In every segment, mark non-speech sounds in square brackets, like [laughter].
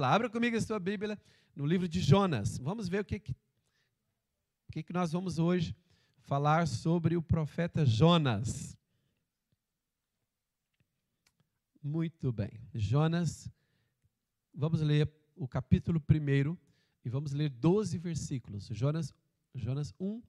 lá, abra comigo a sua Bíblia no livro de Jonas. Vamos ver o que, que, o que, que nós vamos hoje falar sobre o profeta Jonas. Muito bem. Jonas, vamos ler o capítulo 1 e vamos ler 12 versículos. Jonas, Jonas 1,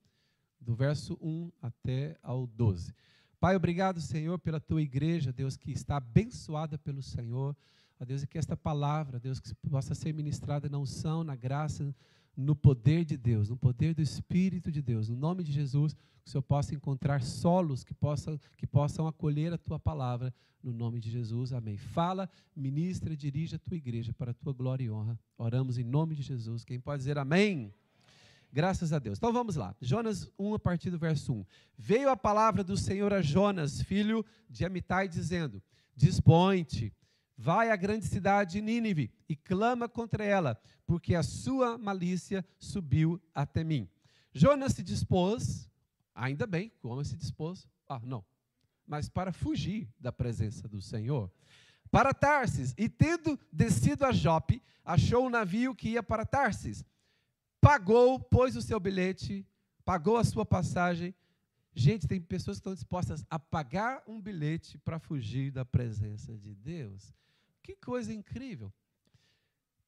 do verso 1 até ao 12. Pai, obrigado, Senhor, pela tua igreja, Deus, que está abençoada pelo Senhor. Ó Deus, e que esta palavra, Deus, que possa ser ministrada na unção, na graça, no poder de Deus, no poder do Espírito de Deus. No nome de Jesus, que o Senhor possa encontrar solos que possam, que possam acolher a tua palavra. No nome de Jesus, amém. Fala, ministra, dirige a tua igreja para a tua glória e honra. Oramos em nome de Jesus. Quem pode dizer amém? Graças a Deus. Então vamos lá. Jonas 1, a partir do verso 1. Veio a palavra do Senhor a Jonas, filho de Amitai, dizendo: Dispõe-te Vai à grande cidade de Nínive e clama contra ela, porque a sua malícia subiu até mim. Jonas se dispôs, ainda bem, como se dispôs? Ah, não. Mas para fugir da presença do Senhor. Para Tarsis, e tendo descido a Jope, achou um navio que ia para Tarsis. Pagou, pôs o seu bilhete, pagou a sua passagem. Gente, tem pessoas que estão dispostas a pagar um bilhete para fugir da presença de Deus. Que coisa incrível.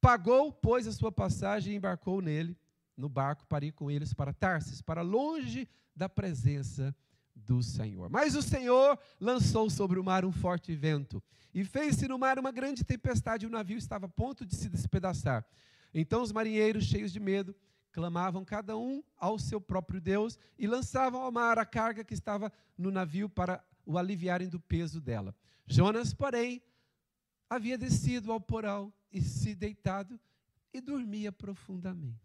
Pagou, pois, a sua passagem e embarcou nele, no barco, para ir com eles para Tarsis, para longe da presença do Senhor. Mas o Senhor lançou sobre o mar um forte vento e fez-se no mar uma grande tempestade e o navio estava a ponto de se despedaçar. Então os marinheiros, cheios de medo, clamavam cada um ao seu próprio Deus e lançavam ao mar a carga que estava no navio para o aliviarem do peso dela. Jonas, porém, havia descido ao porão e se deitado e dormia profundamente.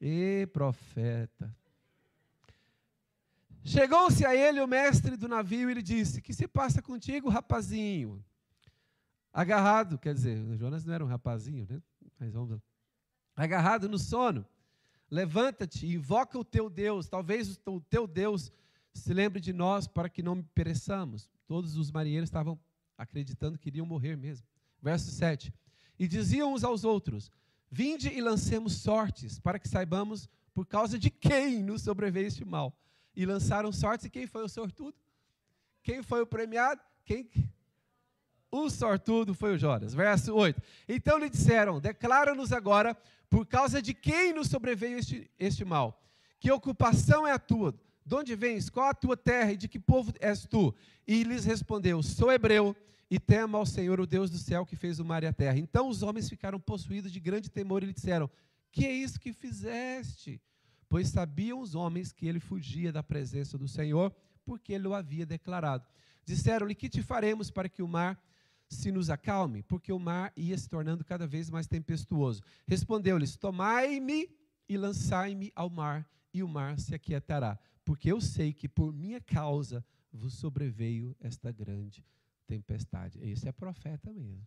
E profeta. Chegou-se a ele o mestre do navio e lhe disse: Que se passa contigo, rapazinho? Agarrado, quer dizer, Jonas não era um rapazinho, né? Mas vamos lá. Agarrado no sono, levanta-te e invoca o teu Deus. Talvez o teu Deus se lembre de nós para que não pereçamos. Todos os marinheiros estavam acreditando que iriam morrer mesmo. Verso 7. E diziam uns aos outros: Vinde e lancemos sortes, para que saibamos por causa de quem nos sobreveio este mal. E lançaram sortes, e quem foi o sortudo? Quem foi o premiado? Quem? O sortudo foi o Jonas. Verso 8. Então lhe disseram: Declara-nos agora por causa de quem nos sobreveio este, este mal. Que ocupação é a tua? De onde vens? Qual a tua terra e de que povo és tu? E lhes respondeu: Sou hebreu e temo ao Senhor, o Deus do céu, que fez o mar e a terra. Então os homens ficaram possuídos de grande temor e lhe disseram: Que é isso que fizeste? Pois sabiam os homens que ele fugia da presença do Senhor, porque ele o havia declarado. Disseram-lhe: Que te faremos para que o mar se nos acalme? Porque o mar ia se tornando cada vez mais tempestuoso. Respondeu-lhes: Tomai-me e lançai-me ao mar, e o mar se aquietará porque eu sei que por minha causa vos sobreveio esta grande tempestade. Esse é profeta mesmo.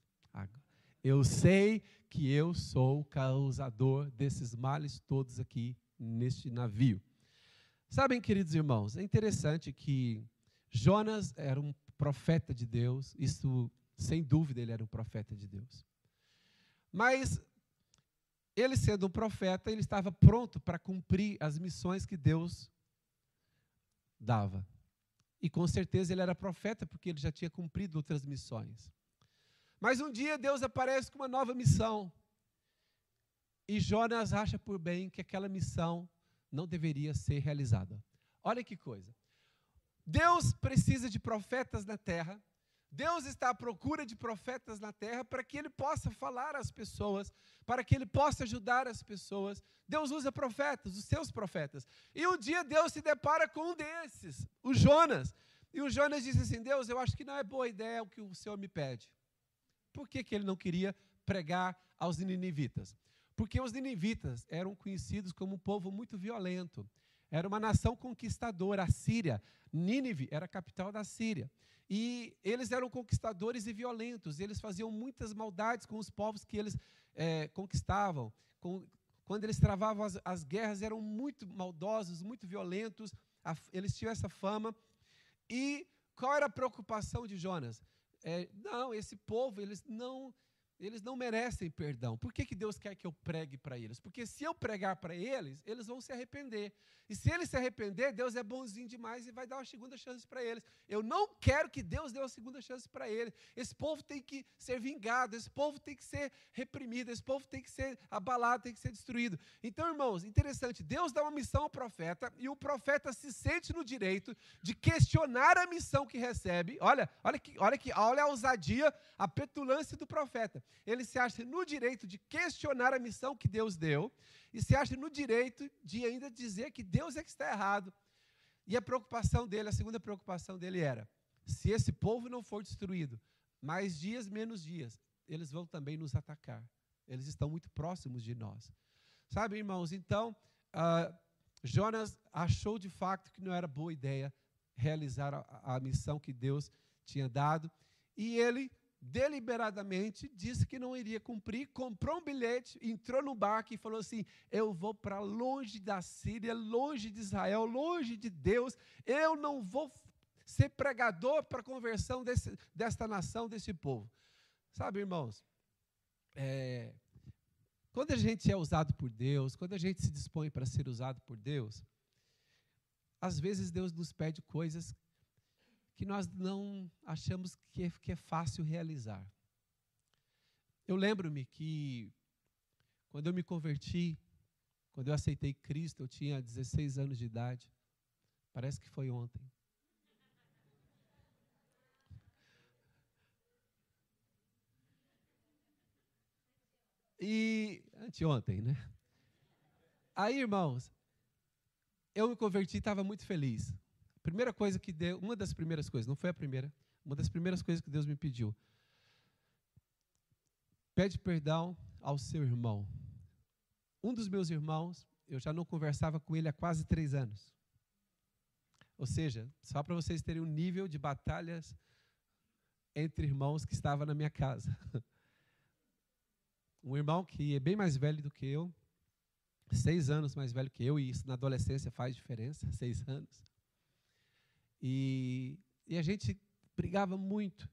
Eu sei que eu sou o causador desses males todos aqui neste navio. Sabem, queridos irmãos, é interessante que Jonas era um profeta de Deus, isso sem dúvida ele era um profeta de Deus. Mas ele sendo um profeta, ele estava pronto para cumprir as missões que Deus dava. E com certeza ele era profeta, porque ele já tinha cumprido outras missões. Mas um dia Deus aparece com uma nova missão. E Jonas acha por bem que aquela missão não deveria ser realizada. Olha que coisa. Deus precisa de profetas na terra Deus está à procura de profetas na terra para que ele possa falar às pessoas, para que ele possa ajudar as pessoas. Deus usa profetas, os seus profetas. E um dia Deus se depara com um desses, o Jonas. E o Jonas disse assim: Deus, eu acho que não é boa ideia o que o Senhor me pede. Por que, que ele não queria pregar aos ninivitas? Porque os ninivitas eram conhecidos como um povo muito violento. Era uma nação conquistadora, a Síria. Nínive era a capital da Síria. E eles eram conquistadores e violentos, eles faziam muitas maldades com os povos que eles é, conquistavam. Com, quando eles travavam as, as, guerras, eram muito maldosos, muito violentos, a, eles tinham essa fama. E qual era a preocupação de Jonas? É, não, esse povo, eles não, eles não merecem perdão. Por que, que Deus quer que eu pregue para eles? Porque se eu pregar para eles, eles vão se arrepender. E se eles se arrepender, Deus é bonzinho demais e vai dar uma segunda chance para eles. Eu não quero que Deus dê uma segunda chance para eles. Esse povo tem que ser vingado, esse povo tem que ser reprimido, esse povo tem que ser abalado, tem que ser destruído. Então, irmãos, interessante, Deus dá uma missão ao profeta e o profeta se sente no direito de questionar a missão que recebe. Olha, olha que, olha que, olha a ousadia, a petulância do profeta ele se acha no direito de questionar a missão que Deus deu e se acha no direito de ainda dizer que Deus é que está errado. E a preocupação dele, a segunda preocupação dele era: se esse povo não for destruído, mais dias, menos dias, eles vão também nos atacar. Eles estão muito próximos de nós. Sabe, irmãos, então, uh, Jonas achou de fato que não era boa ideia realizar a, a missão que Deus tinha dado, e ele deliberadamente disse que não iria cumprir, comprou um bilhete, entrou no barco e falou assim: Eu vou para longe da Síria, longe de Israel, longe de Deus, eu não vou ser pregador para a conversão desse, desta nação, desse povo. Sabe, irmãos, é, quando a gente é usado por Deus, quando a gente se dispõe para ser usado por Deus, às vezes Deus nos pede coisas que nós não achamos que é, que é fácil realizar. Eu lembro-me que, quando eu me converti, quando eu aceitei Cristo, eu tinha 16 anos de idade. Parece que foi ontem. E anteontem, né? Aí, irmãos, eu me converti e estava muito feliz. Primeira coisa que deu, uma das primeiras coisas, não foi a primeira, uma das primeiras coisas que Deus me pediu. Pede perdão ao seu irmão. Um dos meus irmãos, eu já não conversava com ele há quase três anos. Ou seja, só para vocês terem um nível de batalhas entre irmãos que estava na minha casa. [laughs] Um irmão que é bem mais velho do que eu, seis anos mais velho que eu, e isso na adolescência faz diferença, [laughs] seis anos. E, e a gente brigava muito.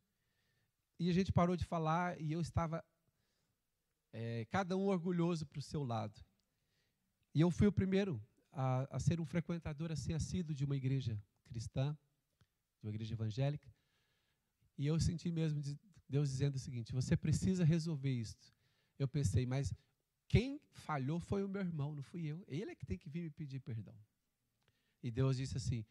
E a gente parou de falar e eu estava, é, cada um orgulhoso para o seu lado. E eu fui o primeiro a, a ser um frequentador assim assíduo de uma igreja cristã, de uma igreja evangélica. E eu senti mesmo Deus dizendo o seguinte: você precisa resolver isso. Eu pensei, mas quem falhou foi o meu irmão, não fui eu. Ele é que tem que vir me pedir perdão. E Deus disse assim: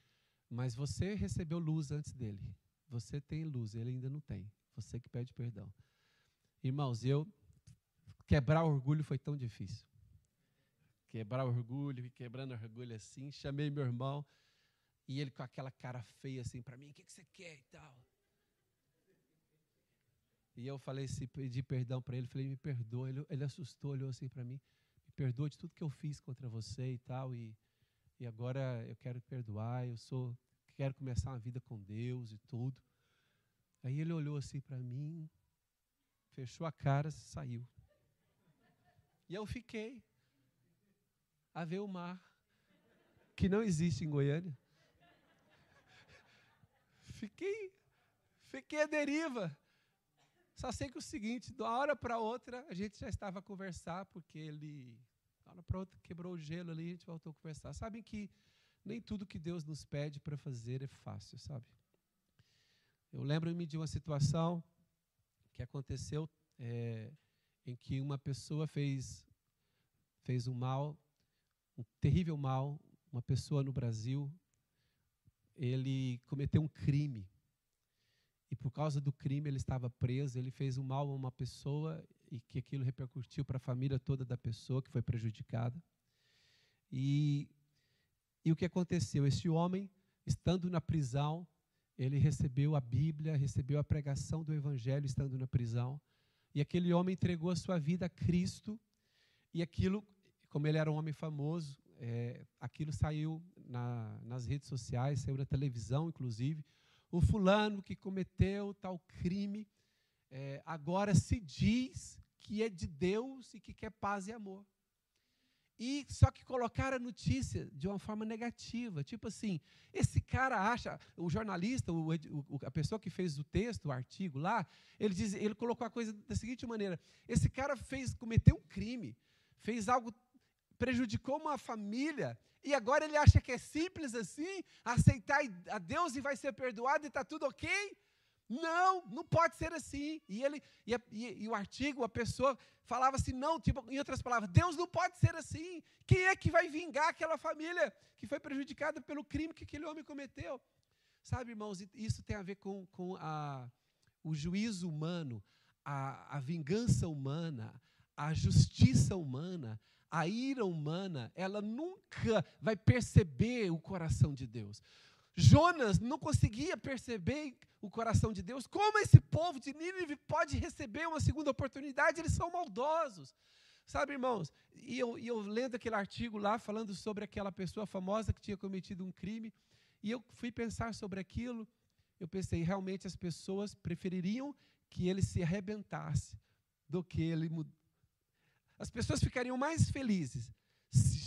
mas você recebeu luz antes dele. Você tem luz, ele ainda não tem. Você que pede perdão. Irmãos, eu quebrar o orgulho foi tão difícil. Quebrar o orgulho, quebrando o orgulho assim, chamei meu irmão e ele com aquela cara feia assim para mim, o que, que você quer e tal. E eu falei assim, pedi perdão para ele, falei, me perdoa. Ele, ele assustou, olhou assim para mim, me perdoa de tudo que eu fiz contra você e tal. E e agora eu quero perdoar, eu sou, quero começar uma vida com Deus e tudo. Aí ele olhou assim para mim, fechou a cara, saiu. E eu fiquei a ver o mar, que não existe em Goiânia. Fiquei, fiquei à deriva. Só sei que é o seguinte, de uma hora para outra, a gente já estava a conversar, porque ele hora para outra quebrou o gelo ali, a gente voltou a conversar. Sabem que nem tudo que Deus nos pede para fazer é fácil, sabe? Eu lembro-me de uma situação que aconteceu é, em que uma pessoa fez, fez um mal, um terrível mal, uma pessoa no Brasil, ele cometeu um crime. E por causa do crime ele estava preso, ele fez um mal a uma pessoa e que aquilo repercutiu para a família toda da pessoa que foi prejudicada. E, e o que aconteceu? Esse homem, estando na prisão, ele recebeu a Bíblia, recebeu a pregação do Evangelho estando na prisão, e aquele homem entregou a sua vida a Cristo, e aquilo, como ele era um homem famoso, é, aquilo saiu na, nas redes sociais, saiu na televisão, inclusive. O fulano que cometeu tal crime, é, agora se diz que é de Deus e que quer paz e amor. E só que colocaram a notícia de uma forma negativa, tipo assim, esse cara acha, o jornalista, o, o, a pessoa que fez o texto, o artigo lá, ele diz, ele colocou a coisa da seguinte maneira: esse cara fez, cometeu um crime, fez algo, prejudicou uma família, e agora ele acha que é simples assim, aceitar a Deus e vai ser perdoado e está tudo ok? Não, não pode ser assim. E ele e, a, e, e, o artigo, a pessoa falava assim, não, tipo, em outras palavras, Deus não pode ser assim. Quem é que vai vingar aquela família que foi prejudicada pelo crime que aquele homem cometeu? Sabe, irmãos, isso tem a ver com, com a, o juízo humano, a, a vingança humana, a justiça humana, a ira humana, ela nunca vai perceber o coração de Deus. Jonas não conseguia perceber o coração de Deus. Como esse povo de Nínive pode receber uma segunda oportunidade? Eles são maldosos. Sabe, irmãos? E eu, e eu lendo aquele artigo lá, falando sobre aquela pessoa famosa que tinha cometido um crime, e eu fui pensar sobre aquilo, eu pensei, realmente as pessoas prefeririam que ele se arrebentasse do que ele. As pessoas ficariam mais felizes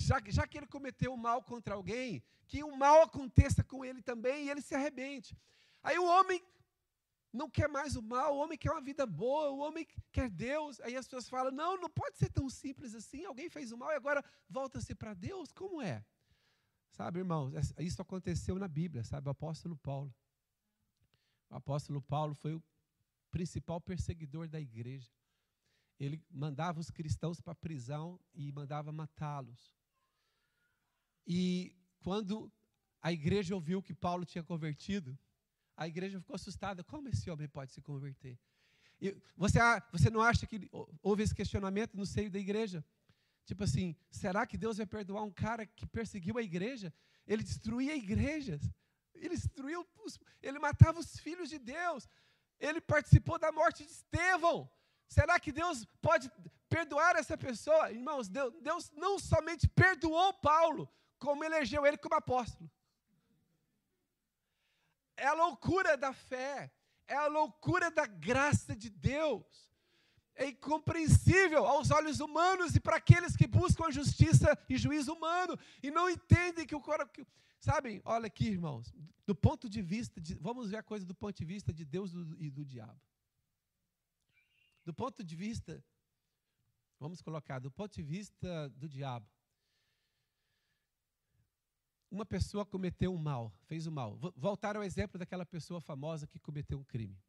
já, já que ele cometeu mal contra alguém, que o mal aconteça com ele também e ele se arrebente. Aí o homem não quer mais o mal, o homem quer uma vida boa, o homem quer Deus. Aí as pessoas falam: não, não pode ser tão simples assim. Alguém fez o mal e agora volta-se para Deus? Como é? Sabe, irmãos, isso aconteceu na Bíblia, sabe? O apóstolo Paulo. O apóstolo Paulo foi o principal perseguidor da igreja. Ele mandava os cristãos para a prisão e mandava matá-los. E quando a igreja ouviu que Paulo tinha convertido, a igreja ficou assustada. Como esse homem pode se converter? E você, você não acha que houve esse questionamento no seio da igreja? Tipo assim, será que Deus vai perdoar um cara que perseguiu a igreja? Ele destruía igrejas. Ele destruiu, os, ele matava os filhos de Deus. Ele participou da morte de Estevão. Será que Deus pode perdoar essa pessoa? Irmãos, Deus, Deus não somente perdoou Paulo, como elegeu ele como apóstolo. É a loucura da fé, é a loucura da graça de Deus. É incompreensível aos olhos humanos e para aqueles que buscam a justiça e juízo humano e não entendem que o coração. Sabem, olha aqui, irmãos, do ponto de vista, de, vamos ver a coisa do ponto de vista de Deus e do diabo. Do ponto de vista, vamos colocar, do ponto de vista do diabo, uma pessoa cometeu um mal, fez o um mal. Voltar ao exemplo daquela pessoa famosa que cometeu um crime.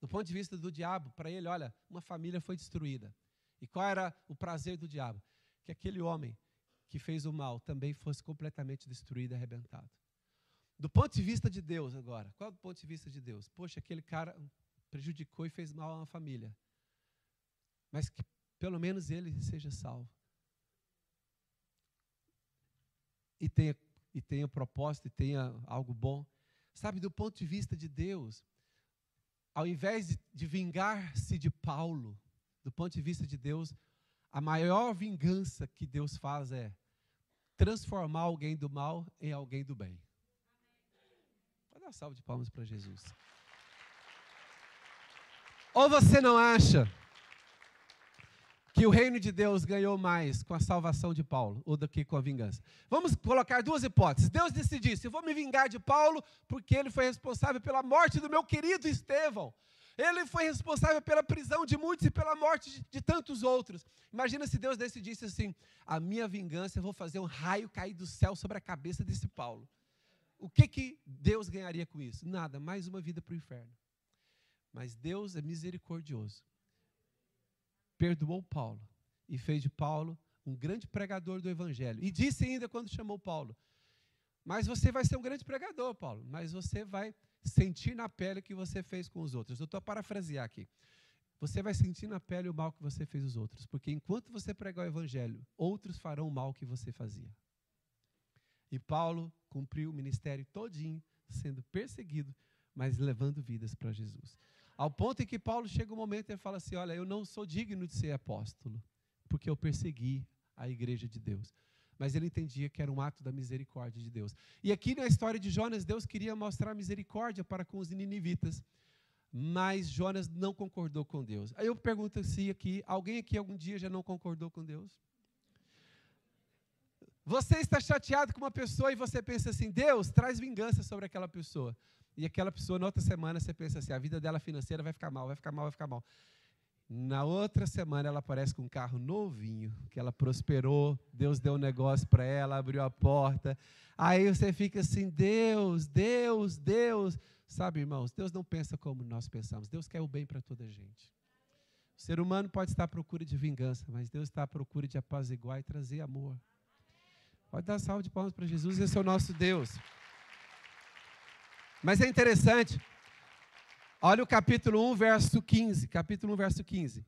Do ponto de vista do diabo, para ele, olha, uma família foi destruída. E qual era o prazer do diabo? Que aquele homem que fez o mal também fosse completamente destruído arrebentado. Do ponto de vista de Deus, agora, qual é o ponto de vista de Deus? Poxa, aquele cara prejudicou e fez mal a uma família. Mas que pelo menos ele seja salvo. E tenha, e tenha propósito e tenha algo bom. Sabe, do ponto de vista de Deus, ao invés de, de vingar-se de Paulo, do ponto de vista de Deus, a maior vingança que Deus faz é transformar alguém do mal em alguém do bem. Dar uma salva de palmas para Jesus. Ou você não acha que o reino de Deus ganhou mais com a salvação de Paulo ou do que com a vingança. Vamos colocar duas hipóteses. Deus decidisse: eu vou me vingar de Paulo porque ele foi responsável pela morte do meu querido Estevão. Ele foi responsável pela prisão de muitos e pela morte de, de tantos outros. Imagina se Deus decidisse assim: a minha vingança, eu vou fazer um raio cair do céu sobre a cabeça desse Paulo. O que, que Deus ganharia com isso? Nada, mais uma vida para o inferno. Mas Deus é misericordioso perdoou Paulo e fez de Paulo um grande pregador do Evangelho. E disse ainda quando chamou Paulo: Mas você vai ser um grande pregador, Paulo, mas você vai sentir na pele o que você fez com os outros. Eu estou a parafrasear aqui. Você vai sentir na pele o mal que você fez os outros, porque enquanto você pregar o Evangelho, outros farão o mal que você fazia. E Paulo cumpriu o ministério todinho, sendo perseguido, mas levando vidas para Jesus. Ao ponto em que Paulo chega um momento e fala assim: Olha, eu não sou digno de ser apóstolo, porque eu persegui a igreja de Deus. Mas ele entendia que era um ato da misericórdia de Deus. E aqui na história de Jonas, Deus queria mostrar misericórdia para com os ninivitas, mas Jonas não concordou com Deus. Aí eu pergunto se aqui, alguém aqui algum dia já não concordou com Deus? Você está chateado com uma pessoa e você pensa assim: Deus, traz vingança sobre aquela pessoa. E aquela pessoa, na outra semana, você pensa assim: a vida dela financeira vai ficar mal, vai ficar mal, vai ficar mal. Na outra semana, ela aparece com um carro novinho, que ela prosperou, Deus deu um negócio para ela, abriu a porta. Aí você fica assim: Deus, Deus, Deus. Sabe, irmãos, Deus não pensa como nós pensamos. Deus quer o bem para toda a gente. O ser humano pode estar à procura de vingança, mas Deus está à procura de apaziguar e trazer amor. Pode dar salve de palmas para Jesus, esse é o nosso Deus. Mas é interessante, olha o capítulo 1, verso 15. Capítulo 1, verso 15.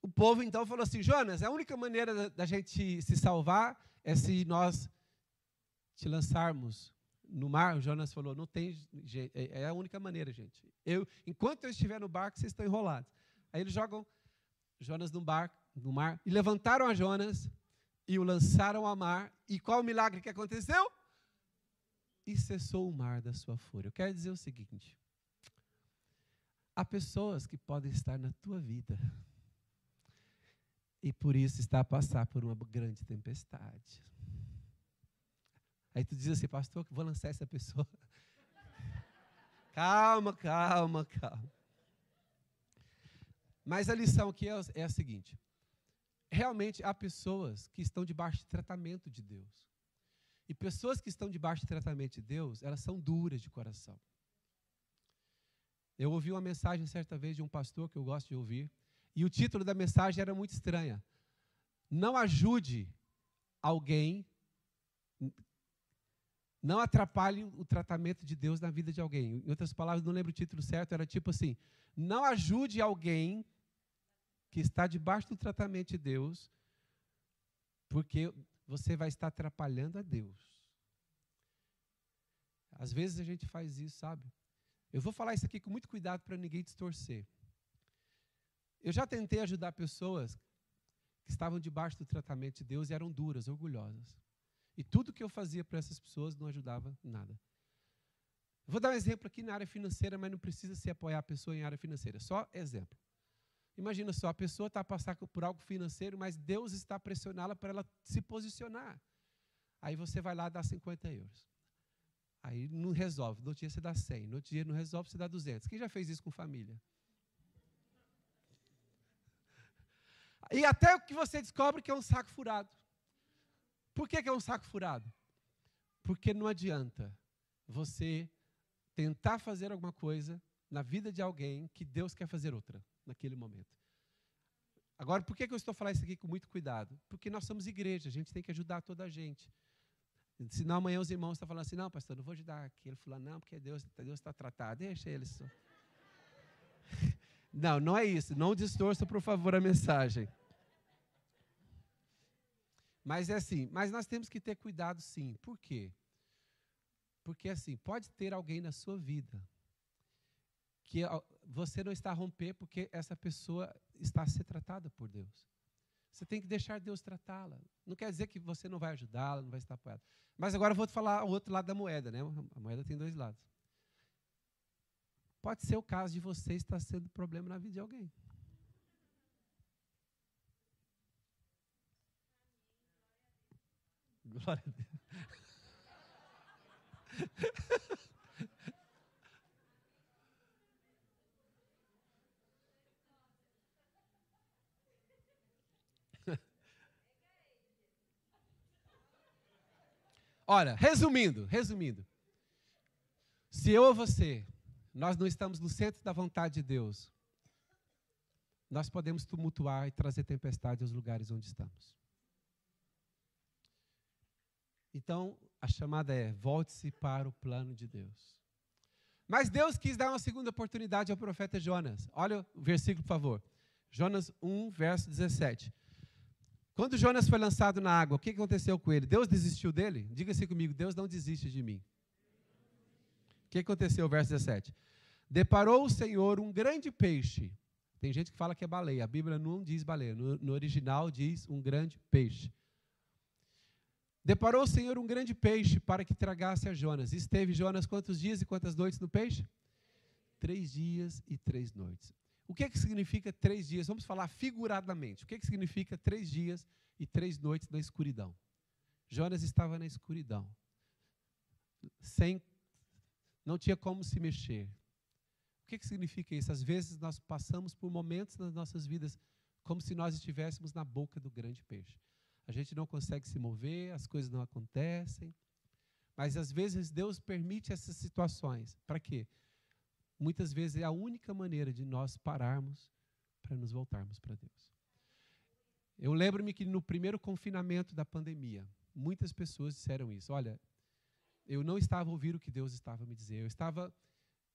O povo então falou assim: Jonas, a única maneira da, gente se salvar é se nós te lançarmos no mar. O Jonas falou: não tem jeito, é, é a única maneira, gente. Eu, enquanto eu estiver no barco, vocês estão enrolados. Aí eles jogam Jonas no barco, no mar, e levantaram a Jonas e o lançaram ao mar. E qual o milagre que aconteceu? E cessou o mar da sua fúria. Eu quero dizer o seguinte: há pessoas que podem estar na tua vida e por isso está a passar por uma grande tempestade. Aí tu diz assim, pastor, vou lançar essa pessoa. [laughs] calma, calma, calma. Mas a lição aqui é, é a seguinte: realmente há pessoas que estão debaixo de tratamento de Deus. E pessoas que estão debaixo de tratamento de Deus, elas são duras de coração. Eu ouvi uma mensagem certa vez de um pastor que eu gosto de ouvir, e o título da mensagem era muito estranha. Não ajude alguém, não atrapalhe o tratamento de Deus na vida de alguém. Em outras palavras, não lembro o título certo, era tipo assim: não ajude alguém que está debaixo do tratamento de Deus, porque você vai estar atrapalhando a Deus. Às vezes a gente faz isso, sabe? Eu vou falar isso aqui com muito cuidado para ninguém distorcer. Eu já tentei ajudar pessoas que estavam debaixo do tratamento de Deus e eram duras, orgulhosas. E tudo que eu fazia para essas pessoas não ajudava nada. Vou dar um exemplo aqui na área financeira, mas não precisa se apoiar a pessoa em área financeira. Só exemplo. Imagina só, a pessoa está passando por algo financeiro, mas Deus está pressionando para ela se posicionar. Aí você vai lá dar 50 euros. Aí não resolve. No outro dia você dá 100. No outro dia não resolve, você dá 200. Quem já fez isso com família? E até que você descobre que é um saco furado. Por que, que é um saco furado? Porque não adianta você tentar fazer alguma coisa na vida de alguém que Deus quer fazer outra naquele momento. Agora, por que, eu estou falando isso aqui com muito cuidado? Porque nós somos igreja, a gente tem que ajudar toda a gente. Senão amanhã os irmãos estão falando assim, não, pastor, não vou ajudar aqui. Ele falou, não, porque Deus Deus está tratado, deixa eles só. [laughs] Não, não é isso. Não distorça, por favor, a mensagem. Mas é assim, mas nós temos que ter cuidado sim. Por quê? Porque assim, pode ter alguém na sua vida que você não está a romper porque essa pessoa está a ser tratada por Deus. Você tem que deixar Deus tratá-la. Não quer dizer que você não vai ajudá-la, não vai estar apoiado. Mas agora eu vou te falar o outro lado da moeda, né? A moeda tem dois lados. Pode ser o caso de você estar sendo problema na vida de alguém. Glória a Deus. [laughs] Ora, resumindo, resumindo. Se eu ou você, nós não estamos no centro da vontade de Deus, nós podemos tumultuar e trazer tempestade aos lugares onde estamos. Então, a chamada é: volte-se para o plano de Deus. Mas Deus quis dar uma segunda oportunidade ao profeta Jonas. Olha o versículo, por favor. Jonas 1, verso 17. Quando Jonas foi lançado na água, o que aconteceu com ele? Deus desistiu dele? Diga-se comigo, Deus não desiste de mim. O que aconteceu, verso 17? Deparou o Senhor um grande peixe. Tem gente que fala que é baleia, a Bíblia não diz baleia, no, no original diz um grande peixe. Deparou o Senhor um grande peixe para que tragasse a Jonas. Esteve Jonas quantos dias e quantas noites no peixe? Três dias e três noites. O que, é que significa três dias? Vamos falar figuradamente. O que, é que significa três dias e três noites na escuridão? Jonas estava na escuridão, sem, não tinha como se mexer. O que, que significa isso? Às vezes nós passamos por momentos nas nossas vidas como se nós estivéssemos na boca do grande peixe. A gente não consegue se mover, as coisas não acontecem. Mas às vezes Deus permite essas situações. Para quê? Muitas vezes é a única maneira de nós pararmos para nos voltarmos para Deus. Eu lembro-me que no primeiro confinamento da pandemia, muitas pessoas disseram isso. Olha, eu não estava ouvindo o que Deus estava me dizer. Eu estava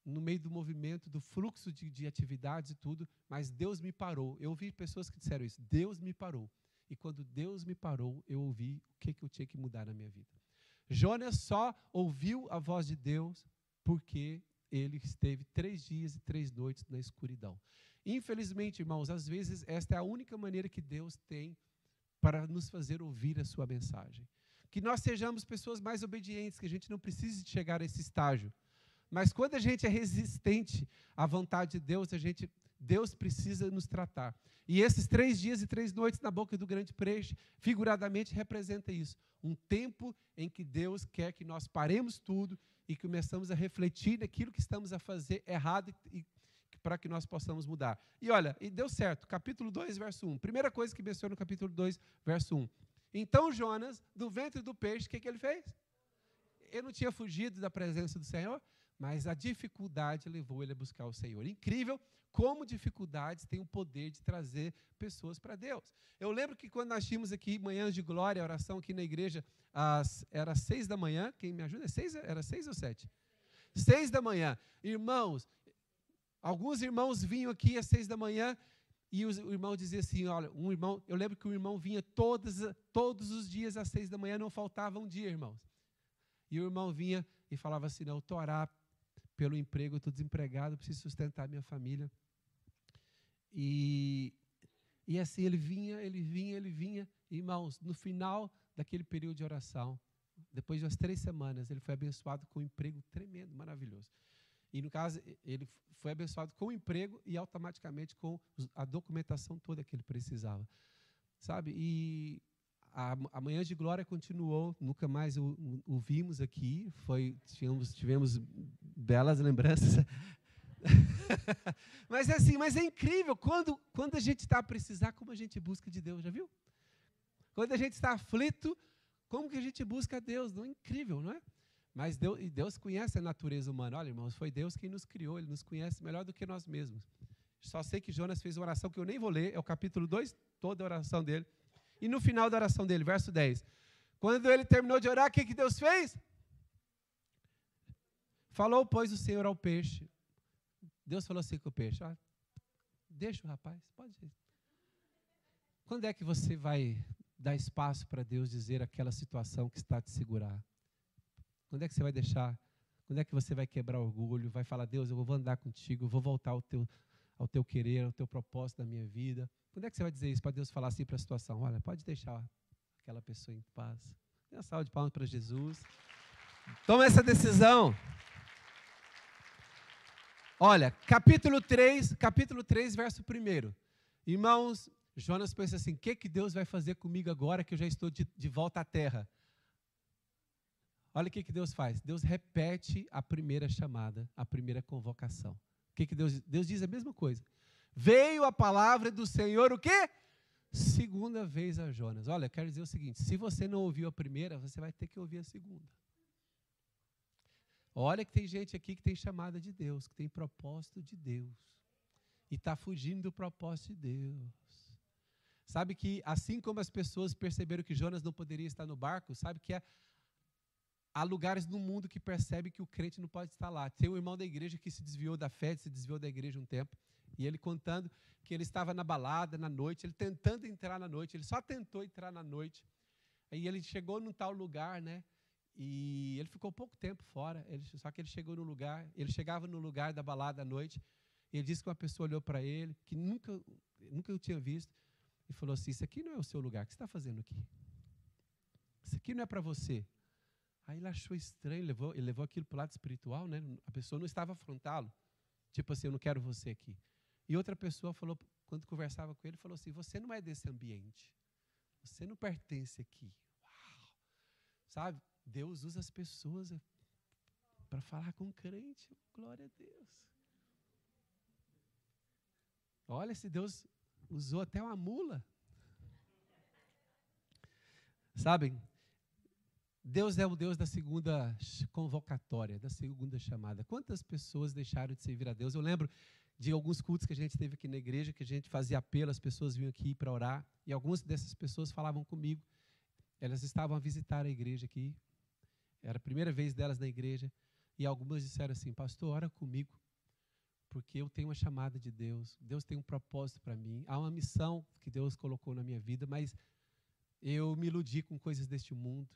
no meio do movimento, do fluxo de, de atividades e tudo, mas Deus me parou. Eu ouvi pessoas que disseram isso. Deus me parou. E quando Deus me parou, eu ouvi o que, que eu tinha que mudar na minha vida. Jonas só ouviu a voz de Deus porque ele esteve três dias e três noites na escuridão. Infelizmente, irmãos, às vezes esta é a única maneira que Deus tem para nos fazer ouvir a sua mensagem. Que nós sejamos pessoas mais obedientes, que a gente não precise chegar a esse estágio. Mas quando a gente é resistente à vontade de Deus, a gente, Deus precisa nos tratar. E esses três dias e três noites na boca do grande peixe, figuradamente, representa isso. Um tempo em que Deus quer que nós paremos tudo e começamos a refletir naquilo que estamos a fazer errado e, para que nós possamos mudar. E olha, e deu certo. Capítulo 2, verso 1. Primeira coisa que menciona no capítulo 2, verso 1. Então Jonas, do ventre do peixe, o que, que ele fez? Ele não tinha fugido da presença do Senhor, mas a dificuldade levou ele a buscar o Senhor. Incrível como dificuldades têm o poder de trazer pessoas para Deus. Eu lembro que quando nós tínhamos aqui manhãs de glória, oração aqui na igreja, às, era seis da manhã, quem me ajuda? É seis, era seis ou sete? Seis da manhã. Irmãos, alguns irmãos vinham aqui às seis da manhã e o irmão dizia assim, olha, um irmão, eu lembro que o irmão vinha todos, todos os dias às seis da manhã, não faltava um dia, irmãos. E o irmão vinha e falava assim, não, eu estou orar pelo emprego, eu estou desempregado, preciso sustentar minha família. E, e assim ele vinha, ele vinha, ele vinha. Irmãos, no final daquele período de oração, depois de umas três semanas, ele foi abençoado com um emprego tremendo, maravilhoso. E no caso, ele foi abençoado com o emprego e automaticamente com a documentação toda que ele precisava. Sabe? E a, a Manhã de Glória continuou, nunca mais o, vimos aqui, foi, tivemos, tivemos belas lembranças. [laughs] mas é assim, mas é incrível, quando, quando a gente está a precisar, como a gente busca de Deus, já viu? Quando a gente está aflito, como que a gente busca Deus? Não é incrível, não é? Mas Deus, e Deus conhece a natureza humana. Olha, irmãos, foi Deus quem nos criou, Ele nos conhece melhor do que nós mesmos. Só sei que Jonas fez uma oração que eu nem vou ler, é o capítulo 2, toda a oração dele. E no final da oração dele, verso 10. Quando ele terminou de orar, o que, que Deus fez? Falou, pois, o Senhor ao peixe. Deus falou assim com o peixe: ah, deixa o rapaz, pode ir. Quando é que você vai dar espaço para Deus dizer aquela situação que está te segurar? Quando é que você vai deixar? Quando é que você vai quebrar orgulho? Vai falar, Deus, eu vou andar contigo, eu vou voltar ao teu, ao teu querer, ao teu propósito da minha vida. Quando é que você vai dizer isso para Deus falar assim para a situação? Olha, pode deixar aquela pessoa em paz. Dê uma salva de palmas para Jesus. Toma essa decisão. Olha, capítulo 3, capítulo 3, verso 1. Irmãos, Jonas pensa assim: o que, que Deus vai fazer comigo agora que eu já estou de, de volta à terra? Olha o que, que Deus faz. Deus repete a primeira chamada, a primeira convocação. O que, que Deus, Deus diz a mesma coisa. Veio a palavra do Senhor, o quê? Segunda vez a Jonas. Olha, quero dizer o seguinte: se você não ouviu a primeira, você vai ter que ouvir a segunda. Olha que tem gente aqui que tem chamada de Deus, que tem propósito de Deus. E está fugindo do propósito de Deus. Sabe que, assim como as pessoas perceberam que Jonas não poderia estar no barco, sabe que é, há lugares no mundo que percebem que o crente não pode estar lá. Tem um irmão da igreja que se desviou da fé, se desviou da igreja um tempo. E ele contando que ele estava na balada na noite, ele tentando entrar na noite, ele só tentou entrar na noite. Aí ele chegou num tal lugar, né? E ele ficou pouco tempo fora, ele, só que ele chegou no lugar, ele chegava no lugar da balada à noite, e ele disse que uma pessoa olhou para ele, que nunca, nunca o tinha visto, e falou assim: Isso aqui não é o seu lugar, o que você está fazendo aqui? Isso aqui não é para você. Aí ele achou estranho, levou, ele levou aquilo para o lado espiritual, né? a pessoa não estava afrontá-lo. Tipo assim, eu não quero você aqui. E outra pessoa falou, quando conversava com ele, falou assim: Você não é desse ambiente. Você não pertence aqui. Uau! Sabe? Deus usa as pessoas para falar com o crente. Glória a Deus. Olha, se Deus usou até uma mula. Sabem, Deus é o Deus da segunda convocatória, da segunda chamada. Quantas pessoas deixaram de servir a Deus? Eu lembro de alguns cultos que a gente teve aqui na igreja, que a gente fazia apelo, as pessoas vinham aqui para orar, e algumas dessas pessoas falavam comigo. Elas estavam a visitar a igreja aqui, era a primeira vez delas na igreja, e algumas disseram assim: Pastor, ora comigo, porque eu tenho uma chamada de Deus, Deus tem um propósito para mim, há uma missão que Deus colocou na minha vida, mas eu me iludi com coisas deste mundo.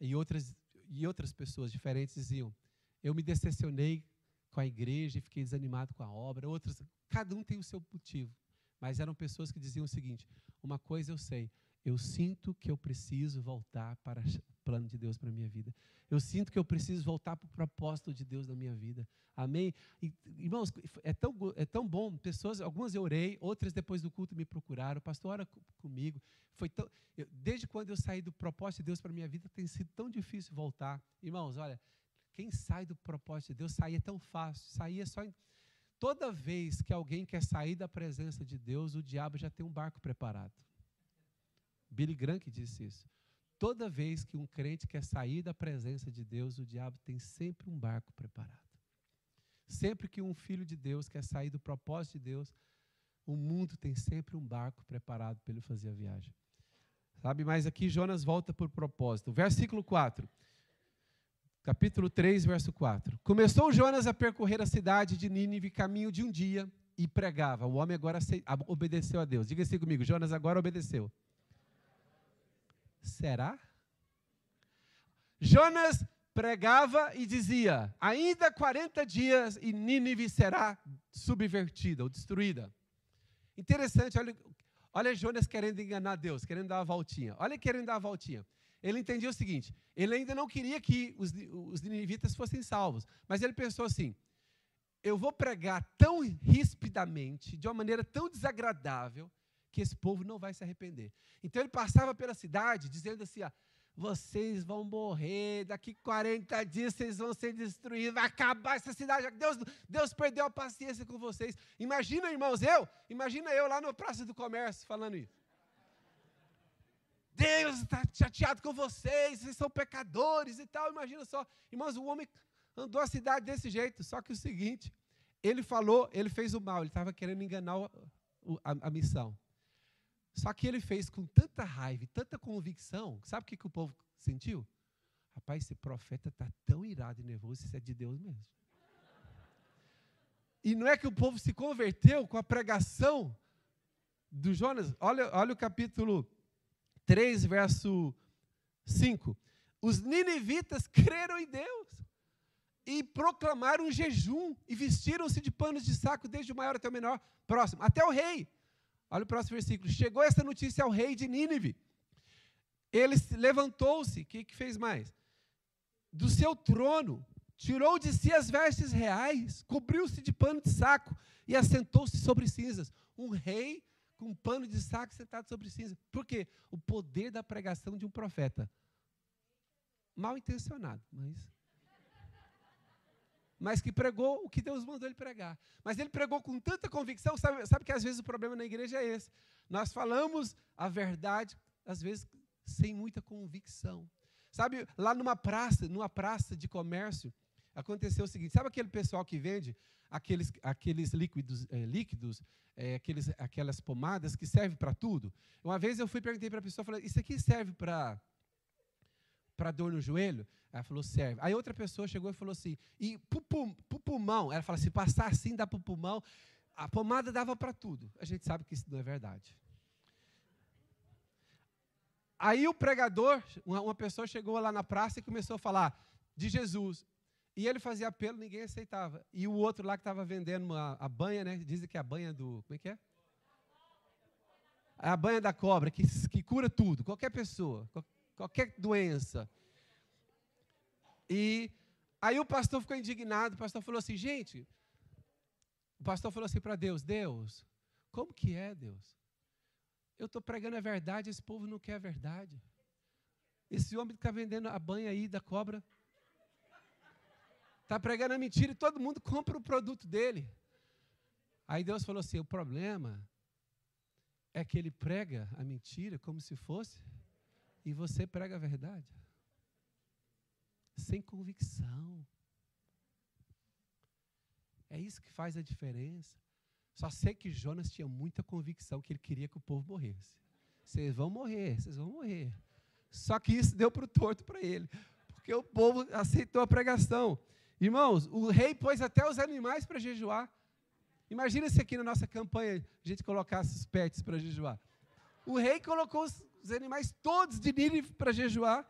E outras, e outras pessoas diferentes diziam: Eu me decepcionei com a igreja e fiquei desanimado com a obra. Outras, cada um tem o seu motivo. Mas eram pessoas que diziam o seguinte: Uma coisa eu sei, eu sinto que eu preciso voltar para o plano de Deus para a minha vida. Eu sinto que eu preciso voltar para o propósito de Deus na minha vida. Amém? E, irmãos, é tão, é tão bom. Pessoas, algumas eu orei, outras depois do culto me procuraram. Pastor, ora comigo. Foi tão, eu, desde quando eu saí do propósito de Deus para a minha vida, tem sido tão difícil voltar. Irmãos, olha, quem sai do propósito de Deus, sair é tão fácil. Sair é só. Toda vez que alguém quer sair da presença de Deus, o diabo já tem um barco preparado. Billy Graham que disse isso. Toda vez que um crente quer sair da presença de Deus, o diabo tem sempre um barco preparado. Sempre que um filho de Deus quer sair do propósito de Deus, o mundo tem sempre um barco preparado para ele fazer a viagem. Sabe, mas aqui Jonas volta por propósito. Versículo 4. Capítulo 3, verso 4. Começou Jonas a percorrer a cidade de Nínive caminho de um dia e pregava. O homem agora obedeceu a Deus. Diga assim comigo, Jonas agora obedeceu. Será? Jonas pregava e dizia: ainda 40 dias e Nínive será subvertida ou destruída. Interessante, olha, olha Jonas querendo enganar Deus, querendo dar uma voltinha. Olha querendo dar uma voltinha. Ele entendia o seguinte: ele ainda não queria que os, os ninivitas fossem salvos, mas ele pensou assim: eu vou pregar tão rispidamente, de uma maneira tão desagradável, que esse povo não vai se arrepender. Então ele passava pela cidade dizendo assim: ó, vocês vão morrer, daqui 40 dias vocês vão ser destruídos, vai acabar essa cidade. Deus, Deus perdeu a paciência com vocês. Imagina, irmãos, eu, imagina eu lá no Praça do Comércio falando isso. Deus está chateado com vocês, vocês são pecadores e tal. Imagina só, irmãos, o homem andou a cidade desse jeito. Só que o seguinte, ele falou, ele fez o mal, ele estava querendo enganar a, a, a missão. Só que ele fez com tanta raiva e tanta convicção, sabe o que, que o povo sentiu? Rapaz, esse profeta está tão irado e nervoso, isso é de Deus mesmo. E não é que o povo se converteu com a pregação do Jonas. Olha, olha o capítulo 3, verso 5. Os ninivitas [laughs] creram em Deus e proclamaram um jejum e vestiram-se de panos de saco, desde o maior até o menor, próximo, até o rei. Olha o próximo versículo. Chegou essa notícia ao rei de Nínive. Ele levantou-se, o que, que fez mais? Do seu trono, tirou de si as vestes reais, cobriu-se de pano de saco e assentou-se sobre cinzas. Um rei com um pano de saco sentado sobre cinzas. Por quê? O poder da pregação de um profeta. Mal intencionado, mas mas que pregou o que Deus mandou ele pregar. Mas ele pregou com tanta convicção, sabe, sabe que às vezes o problema na igreja é esse. Nós falamos a verdade, às vezes, sem muita convicção. Sabe, lá numa praça, numa praça de comércio, aconteceu o seguinte: sabe aquele pessoal que vende aqueles, aqueles líquidos, é, líquidos é, aqueles, aquelas pomadas que servem para tudo? Uma vez eu fui perguntei para a pessoa, falei, isso aqui serve para para dor no joelho? Ela falou, serve. Aí outra pessoa chegou e falou assim, e para o pulmão? Ela falou assim, passar assim dá para o pulmão. A pomada dava para tudo. A gente sabe que isso não é verdade. Aí o pregador, uma pessoa chegou lá na praça e começou a falar de Jesus. E ele fazia apelo, ninguém aceitava. E o outro lá que estava vendendo uma, a banha, né? Dizem que é a banha do. Como é que é? A banha da cobra, que, que cura tudo, qualquer pessoa qualquer doença. E aí o pastor ficou indignado, o pastor falou assim, gente, o pastor falou assim para Deus, Deus, como que é, Deus? Eu estou pregando a verdade, esse povo não quer a verdade. Esse homem está vendendo a banha aí da cobra. Está pregando a mentira e todo mundo compra o produto dele. Aí Deus falou assim: o problema é que ele prega a mentira como se fosse, e você prega a verdade. Sem convicção. É isso que faz a diferença. Só sei que Jonas tinha muita convicção que ele queria que o povo morresse. Vocês vão morrer, vocês vão morrer. Só que isso deu para o torto para ele, porque o povo aceitou a pregação. Irmãos, o rei pôs até os animais para jejuar. Imagina se aqui na nossa campanha a gente colocasse os pets para jejuar. O rei colocou os, os animais todos de Nínive para jejuar.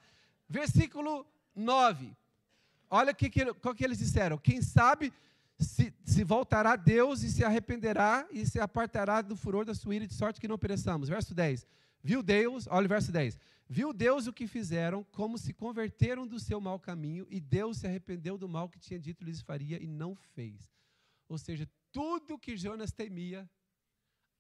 Versículo 9. Olha que, que, que eles disseram. Quem sabe se, se, voltará a Deus e se arrependerá e se apartará do furor da sua ira, de sorte que não pereçamos. Verso 10. Viu Deus, olha o verso 10. Viu Deus o que fizeram, como se converteram do seu mau caminho, e Deus se arrependeu do mal que tinha dito lhes faria e não fez. Ou seja, tudo que Jonas temia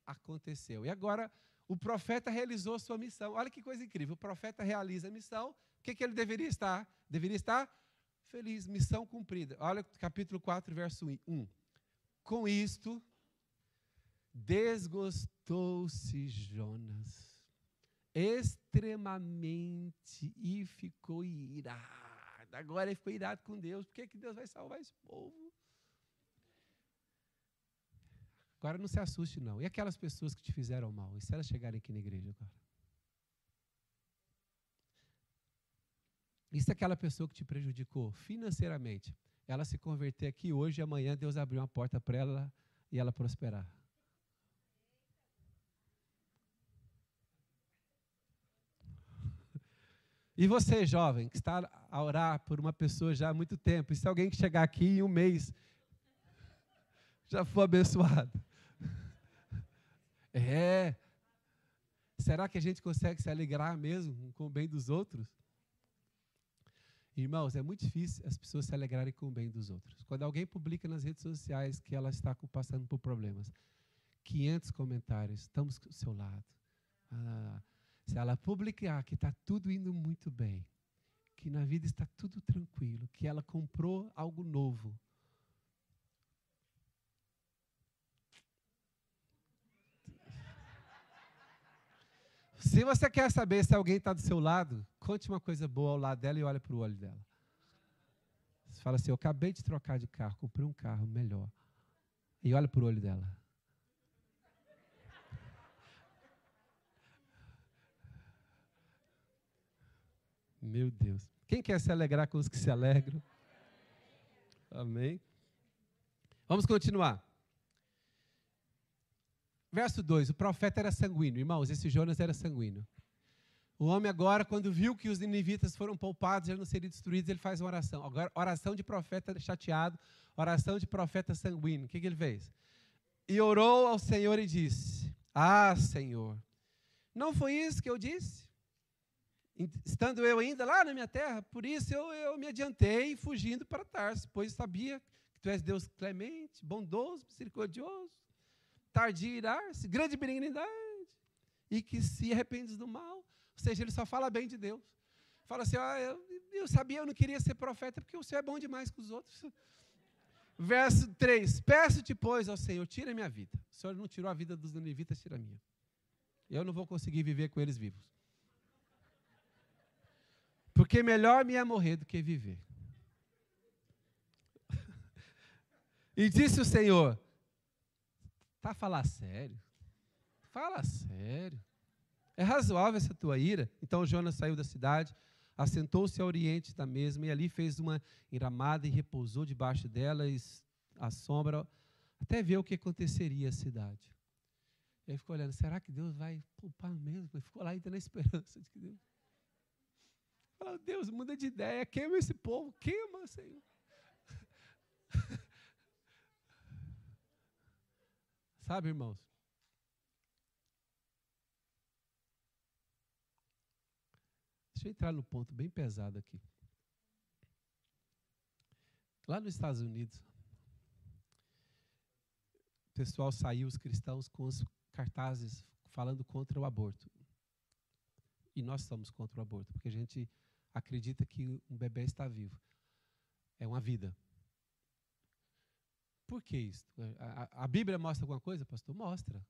aconteceu. E agora o profeta realizou sua missão. Olha que coisa incrível. O profeta realiza a missão. O que, que ele deveria estar? Deveria estar feliz, missão cumprida. Olha capítulo 4, verso 1. Com isto, desgostou-se Jonas extremamente e ficou irado. Agora ele ficou irado com Deus. Por que, que Deus vai salvar esse povo? Agora não se assuste, não. E aquelas pessoas que te fizeram mal? E se elas chegarem aqui na igreja agora? E se aquela pessoa que te prejudicou financeiramente, ela se converter aqui hoje e amanhã Deus abrir uma porta para ela e ela prosperar? E você, jovem, que está a orar por uma pessoa já há muito tempo, e se alguém que chegar aqui em um mês já for abençoado? [laughs] É. Será que a gente consegue se alegrar mesmo com o bem dos outros? Irmãos, é muito difícil as pessoas se alegrarem com o bem dos outros. Quando alguém publica nas redes sociais que ela está passando por problemas, 500 comentários, estamos do seu lado. Ah, se ela publicar que está tudo indo muito bem, que na vida está tudo tranquilo, que ela comprou algo novo. Se você quer saber se alguém está do seu lado, conte uma coisa boa ao lado dela e olhe para o olho dela. Você fala assim: Eu acabei de trocar de carro, comprei um carro melhor. E olha para o olho dela. Meu Deus. Quem quer se alegrar com os que se alegram? Amém. Vamos continuar. Verso 2: O profeta era sanguíneo. Irmãos, esse Jonas era sanguíneo. O homem agora, quando viu que os ninivitas foram poupados, já não seriam destruídos, ele faz uma oração. Agora, oração de profeta chateado, oração de profeta sanguíneo. O que, que ele fez? E orou ao Senhor e disse: Ah, Senhor, não foi isso que eu disse? Estando eu ainda lá na minha terra, por isso eu, eu me adiantei fugindo para Tarso, pois sabia que tu és Deus clemente, bondoso, misericordioso, tardio irar-se, grande benignidade, e que se arrependes do mal. Ou seja, ele só fala bem de Deus. Fala assim: ah, eu, eu sabia, eu não queria ser profeta, porque o Senhor é bom demais com os outros. [laughs] Verso 3: Peço-te, pois, ao Senhor, tira a minha vida. O Senhor não tirou a vida dos ninivitas, tira a minha. Eu não vou conseguir viver com eles vivos. Porque melhor me é morrer do que viver. [laughs] E disse o Senhor: Tá a falar sério? Fala sério. É razoável essa tua ira? Então Jonas saiu da cidade, assentou-se ao oriente da mesma e ali fez uma enramada e repousou debaixo dela a sombra até ver o que aconteceria à cidade. E aí ficou olhando, será que Deus vai poupar mesmo? Ele ficou lá ainda na esperança de que Deus Fala, Deus, muda de ideia, queima esse povo, queima, Senhor. [laughs] Sabe, irmãos? Deixa eu entrar no ponto bem pesado aqui. Lá nos Estados Unidos, o pessoal saiu, os cristãos, com os cartazes falando contra o aborto. E nós somos contra o aborto, porque a gente acredita que um bebê está vivo. É uma vida. Por que isso? A, a, Bíblia mostra alguma coisa, pastor? Mostra.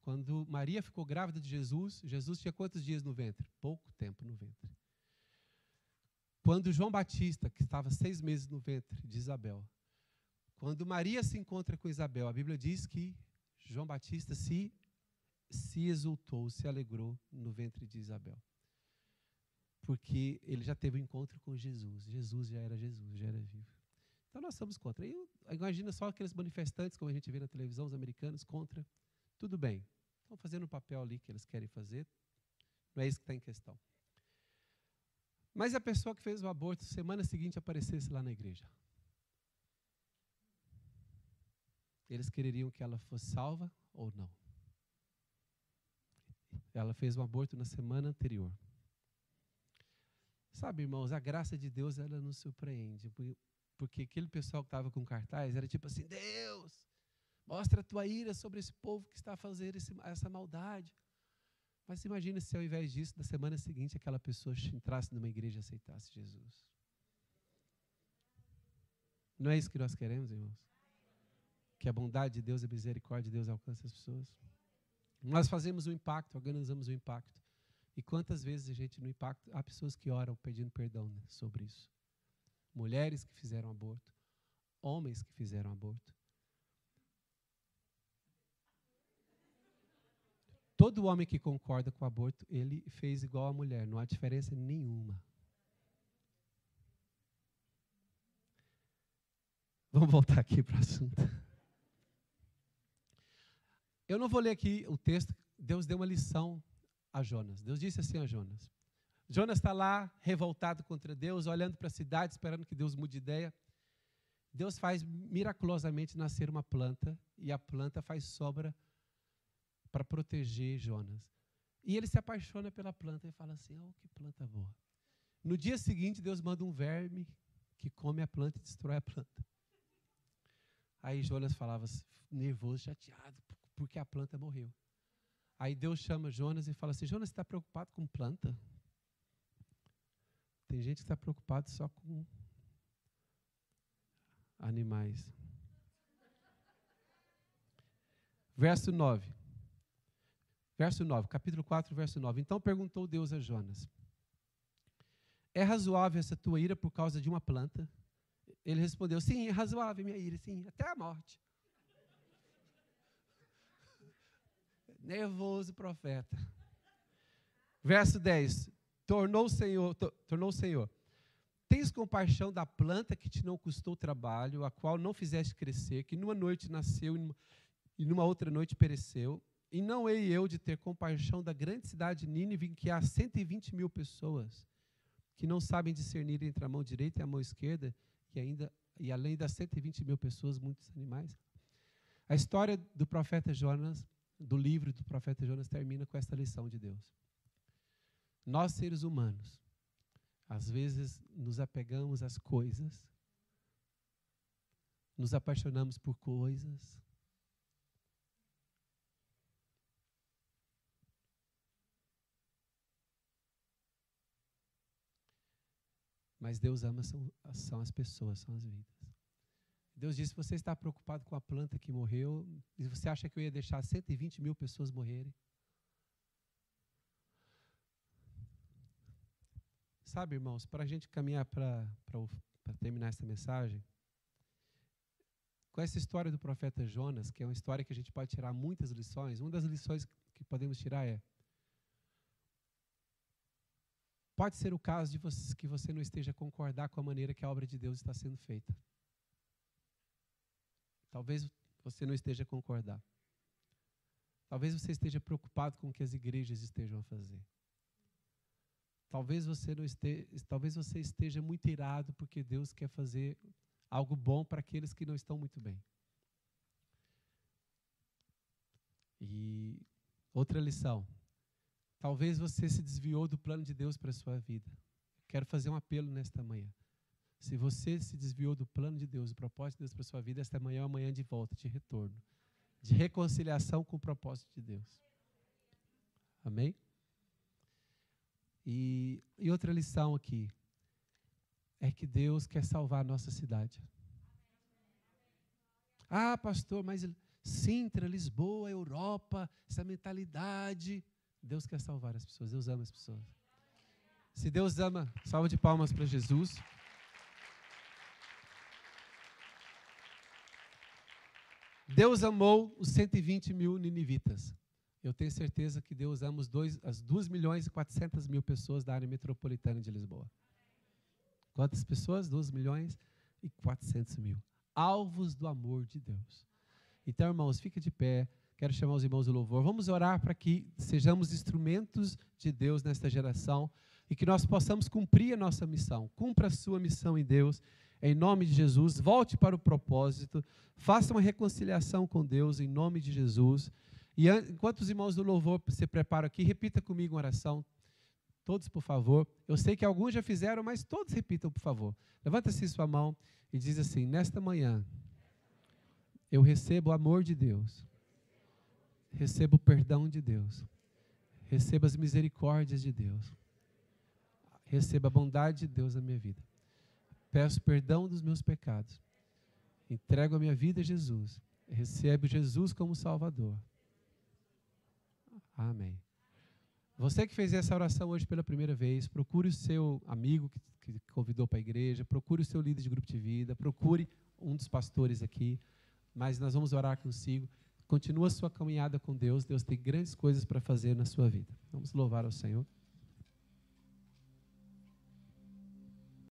Quando Maria ficou grávida de Jesus, Jesus tinha quantos dias no ventre? Pouco tempo no ventre. Quando João Batista, que estava seis meses no ventre de Isabel, quando Maria se encontra com Isabel, a Bíblia diz que João Batista se, se exultou, se alegrou no ventre de Isabel. Porque ele já teve um encontro com Jesus. Jesus já era Jesus, já era vivo. Então nós somos contra. E imagina só aqueles manifestantes, como a gente vê na televisão, os americanos, contra. Tudo bem. Estão fazendo o papel ali que eles querem fazer. Não é isso que está em questão. Mas a pessoa que fez o aborto, semana seguinte aparecesse lá na igreja. Eles quereriam que ela fosse salva ou não. Ela fez um aborto na semana anterior. Sabe, irmãos, a graça de Deus ela nos surpreende. Porque aquele pessoal que estava com cartaz era tipo assim: Deus, mostra a tua ira sobre esse povo que está a fazer esse, essa maldade. Mas imagine se ao invés disso, na semana seguinte, aquela pessoa entrasse numa igreja e aceitasse Jesus. Não é isso que nós queremos, irmãos? Que a bondade de Deus e a misericórdia de Deus alcance as pessoas. Nós fazemos um impacto, organizamos um impacto. E quantas vezes a gente no impacto, há pessoas que oram pedindo perdão né, sobre isso mulheres que fizeram aborto, homens que fizeram aborto. Todo homem que concorda com o aborto, ele fez igual a mulher, não há diferença nenhuma. Vamos voltar aqui para o assunto. Eu não vou ler aqui o texto. Deus deu uma lição a Jonas. Deus disse assim a Jonas: Jonas está lá, revoltado contra Deus, olhando para a cidade, esperando que Deus mude de ideia. Deus faz miraculosamente nascer uma planta, e a planta faz sobra para proteger Jonas. E ele se apaixona pela planta e fala assim: Oh, que planta boa. No dia seguinte, Deus manda um verme que come a planta e destrói a planta. Aí Jonas falava nervoso, chateado, porque a planta morreu. Aí Deus chama Jonas e fala assim: Jonas, está preocupado com planta? Tem gente que está preocupado só com animais. Verso 9. Verso 9, capítulo 4, verso 9. Então perguntou Deus a Jonas: É razoável essa tua ira por causa de uma planta? Ele respondeu: Sim, é razoável minha ira, sim, até a morte. Nervoso profeta. Verso 10: tornou o Senhor, tornou o Senhor. Tens compaixão da planta que te não custou trabalho, a qual não fizeste crescer, que numa noite nasceu e numa outra noite pereceu. E não hei eu de ter compaixão da grande cidade de Nínive, em que há 120 mil pessoas que não sabem discernir entre a mão direita e a mão esquerda, e ainda e além das 120 mil pessoas, muitos animais. A história do profeta Jonas, do livro do profeta Jonas, termina com esta lição de Deus. Nós, seres humanos, às vezes nos apegamos às coisas, nos apaixonamos por coisas, Mas Deus ama são, são, as pessoas, são as vidas. Deus disse: você está preocupado com a planta que morreu, e você acha que eu ia deixar 120 mil pessoas morrerem? Sabe, irmãos, para a gente caminhar para terminar essa mensagem, com essa história do profeta Jonas, que é uma história que a gente pode tirar muitas lições, uma das lições que podemos tirar é: pode ser o caso de você, que você não esteja a concordar com a maneira que a obra de Deus está sendo feita. Talvez você não esteja a concordar. Talvez você esteja preocupado com o que as igrejas estejam a fazer. Talvez você não esteja, talvez você esteja muito irado porque Deus quer fazer algo bom para aqueles que não estão muito bem. E outra lição. Talvez você se desviou do plano de Deus para a sua vida. Quero fazer um apelo nesta manhã. Se você se desviou do plano de Deus, do propósito de Deus para sua vida, esta manhã é uma manhã de volta, de retorno, de reconciliação com o propósito de Deus. Amém? E, e outra lição aqui é que Deus quer salvar a nossa cidade. Ah, pastor, mas Sintra, Lisboa, Europa, essa mentalidade. Deus quer salvar as pessoas, Deus ama as pessoas. Se Deus ama, salva de palmas para Jesus. Deus amou os 120 mil ninivitas. Eu tenho certeza que Deus ama os dois, as 2 milhões e 400 mil pessoas da área metropolitana de Lisboa. Quantas pessoas? 2 milhões e 400 mil. Alvos do amor de Deus. Então, irmãos, fique de pé. Quero chamar os irmãos do louvor. Vamos orar para que sejamos instrumentos de Deus nesta geração e que nós possamos cumprir a nossa missão. Cumpra a sua missão em Deus, em nome de Jesus. Volte para o propósito. Faça uma reconciliação com Deus, em nome de Jesus. E enquanto os irmãos do louvor se preparam aqui, repita comigo uma oração. Todos, por favor. Eu sei que alguns já fizeram, mas todos repitam, por favor. Levanta-se sua mão e diz assim: Nesta manhã, eu recebo o amor de Deus receba o perdão de Deus, receba as misericórdias de Deus, receba a bondade de Deus na minha vida. Peço perdão dos meus pecados, entrego a minha vida a Jesus, recebo Jesus como Salvador. Amém. Você que fez essa oração hoje pela primeira vez, procure o seu amigo que, convidou para a igreja, procure o seu líder de grupo de vida, procure um dos pastores aqui, mas nós vamos orar consigo. Continua a sua caminhada com Deus. Deus tem grandes coisas para fazer na sua vida. Vamos louvar ao Senhor.